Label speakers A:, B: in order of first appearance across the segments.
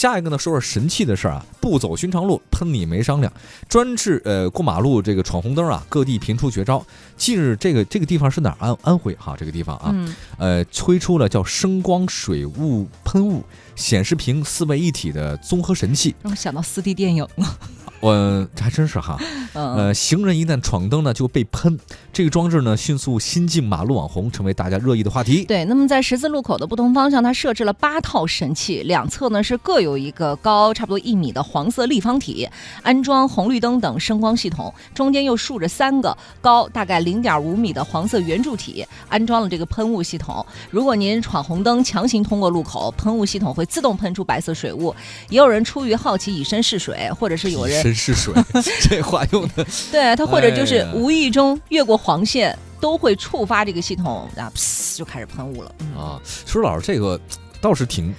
A: 下一个呢，说说神器的事儿啊，不走寻常路，喷你没商量。专治呃过马路这个闯红灯啊，各地频出绝招。近日这个这个地方是哪儿？安安徽哈，这个地方啊，
B: 嗯，
A: 呃，推出了叫声光水雾喷雾、显示屏四位一体的综合神器。
B: 让我想到四 D 电影了。
A: 我这还真是哈，
B: 嗯，
A: 呃，行人一旦闯灯呢，就被喷。这个装置呢，迅速新进马路网红，成为大家热议的话题。
B: 对，那么在十字路口的不同方向，它设置了八套神器，两侧呢是各有一个高差不多一米的黄色立方体，安装红绿灯等声光系统，中间又竖着三个高大概零点五米的黄色圆柱体，安装了这个喷雾系统。如果您闯红灯强行通过路口，喷雾系统会自动喷出白色水雾。也有人出于好奇以身试水，或者是有人
A: 以身试水，这话用的
B: 对他，或者就是无意中越过黄线，都会触发这个系统，然后就开始喷雾了。嗯
A: 啊。说老师这个倒是挺
B: 反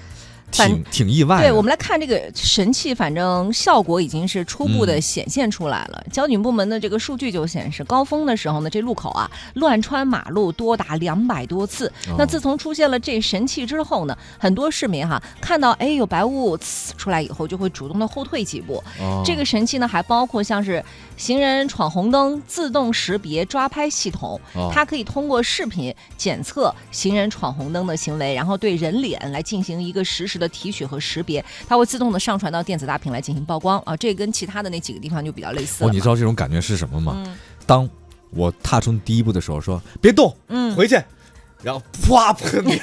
A: 挺挺意外的。
B: 对，我们来看这个神器，反正效果已经是初步的
A: 嗯
B: 显现出来了。交警部门的这个数据就显示，高峰的时候呢，这路口啊乱穿马路多达两百多次。那
A: 哦
B: 自从出现了这神器之后呢，很多市民哈看到哎有白雾呲出来以后，就会主动的后退几步。
A: 哦
B: 这个神器呢，还包括像是行人闯红灯自动识别抓拍系统，
A: 哦
B: 它可以通过视频检测行人闯红灯的行为，然后对人脸来进行一个实时的提取和识别，它会自动的上传到电子大屏来进行曝光啊。这跟其他的那几个地方就比较类似
A: 哦，你知道这种感觉是什么吗？
B: 嗯
A: 当我踏出第一步的时候，说别动，
B: 嗯，
A: 回去，然后啪喷你，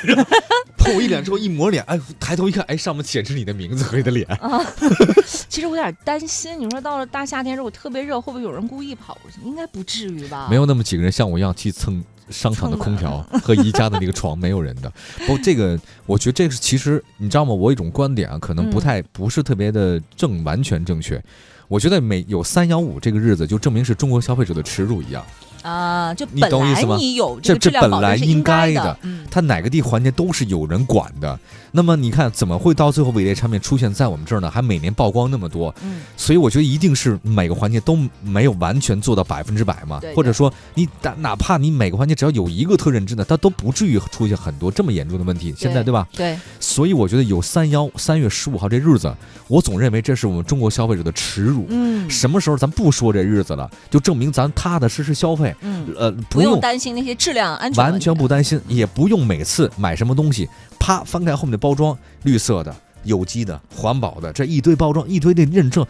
A: 喷 我一脸之后一抹脸，哎，抬头一看，哎，上面显示你的名字和你的脸。
B: 啊 其实我有点担心，你说到了大夏天，如果特别热，会不会有人故意跑过去？应该不至于吧？
A: 没有那么几个人像我一样去蹭商场的空调和宜家的那个床，没有人的。不，这个我觉得这个是其实你知道吗？我有一种观点啊，可能不
B: 嗯
A: 太不是特别的正完全正确。我觉得每有三幺五这个日子，就证明是中国消费者的耻辱一样。
B: 啊，就
A: 你
B: 本来
A: 懂我意思吗
B: 你有
A: 这这本来应该的它哪个地环节都是有人管的。那么你看，怎么会到最后伪劣产品出现在我们这儿呢？还每年曝光那么多，
B: 嗯
A: 所以我觉得一定是每个环节都没有完全做到百分之百嘛，或者说你哪哪怕你每个环节只要有一个特认真的，它都不至于出现很多这么严重的问题。现在对吧？
B: 对，
A: 所以我觉得有三幺三月十五号这日子，我总认为这是我们中国消费者的耻辱。
B: 嗯
A: 什么时候咱不说这日子了，就证明咱踏踏实实消费，
B: 嗯，
A: 呃，
B: 不用
A: 用
B: 担心那些质量安全
A: 完全不担心，也不用每次买什么东西，啪翻开后面的包装，绿色的、有机的、环保的，这一堆包装，一堆的认证，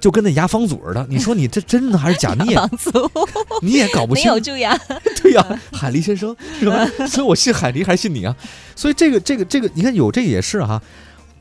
A: 就跟那牙防组似的。你说你这真的还是假？你也你也搞不
B: 没
A: 清
B: 有，蛀牙，
A: 对呀、海狸先生是吧？所以我信海狸还是信你啊？所以这个这个这个，你看有这也是哈、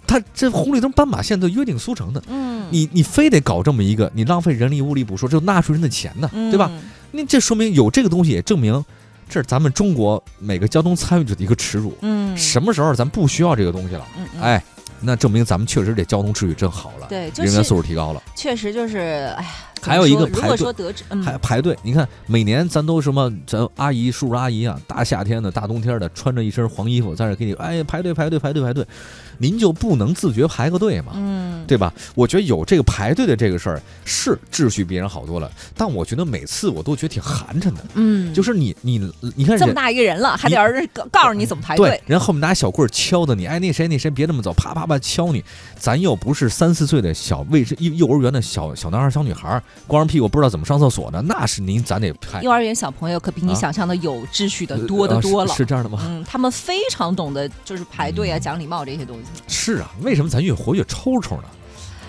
A: 他这红绿灯斑马线都约定俗成的。
B: 嗯，
A: 你你非得搞这么一个，你浪费人力物力不说，这纳税人的钱呢，对吧？
B: 嗯？
A: 那这说明有这个东西，也证明这是咱们中国每个交通参与者的一个耻辱。
B: 嗯，
A: 什么时候咱不需要这个东西了？
B: 嗯，嗯，
A: 哎，那证明咱们确实这交通秩序真好了，
B: 对，就
A: 人员素质提高了，
B: 确实就是，哎呀，
A: 还有一个排队
B: 果说得知，嗯，
A: 还排队。你看每年咱都什么，咱阿姨、叔叔、阿姨啊，大夏天的、大冬天的，穿着一身黄衣服在这给你，哎，排队、排队、排队、排队，您就不能自觉排个队吗？
B: 嗯，
A: 对吧？我觉得有这个排队的这个事儿是秩序比人好多了，但我觉得每次我都觉得挺寒碜的。
B: 嗯，
A: 就是你你你看
B: 这么大一个人了，还得人告告诉你怎么排
A: 对
B: 队，，
A: 人后面拿小棍儿敲的你，哎，那谁那谁别那么走，啪啪啪敲你。咱又不是三四岁的小卫生幼幼儿园的小小男孩、小女孩，光着屁股不知道怎么上厕所呢，那是您咱得拍
B: 幼儿园小朋友可比你
A: 啊
B: 想象的有秩序的多得
A: 呃
B: 多了
A: 是。是这样的吗？
B: 嗯，他们非常懂得就是排队啊、
A: 嗯
B: 讲礼貌这些东西，
A: 是啊，为什么咱越活越抽抽呢？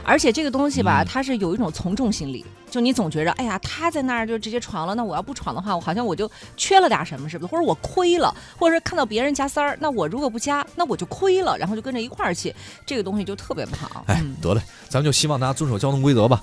B: 而且这个东西吧，
A: 嗯
B: 它是有一种从众心理，就你总觉着，哎呀，他在那儿就直接闯了，那我要不闯的话，我好像我就缺了点什么似的，或者我亏了，或者是看到别人加塞儿，那我如果不加，那我就亏了，然后就跟着一块儿去，这个东西就特别不好。
A: 哎
B: 嗯，
A: 得嘞，咱们就希望大家遵守交通规则吧。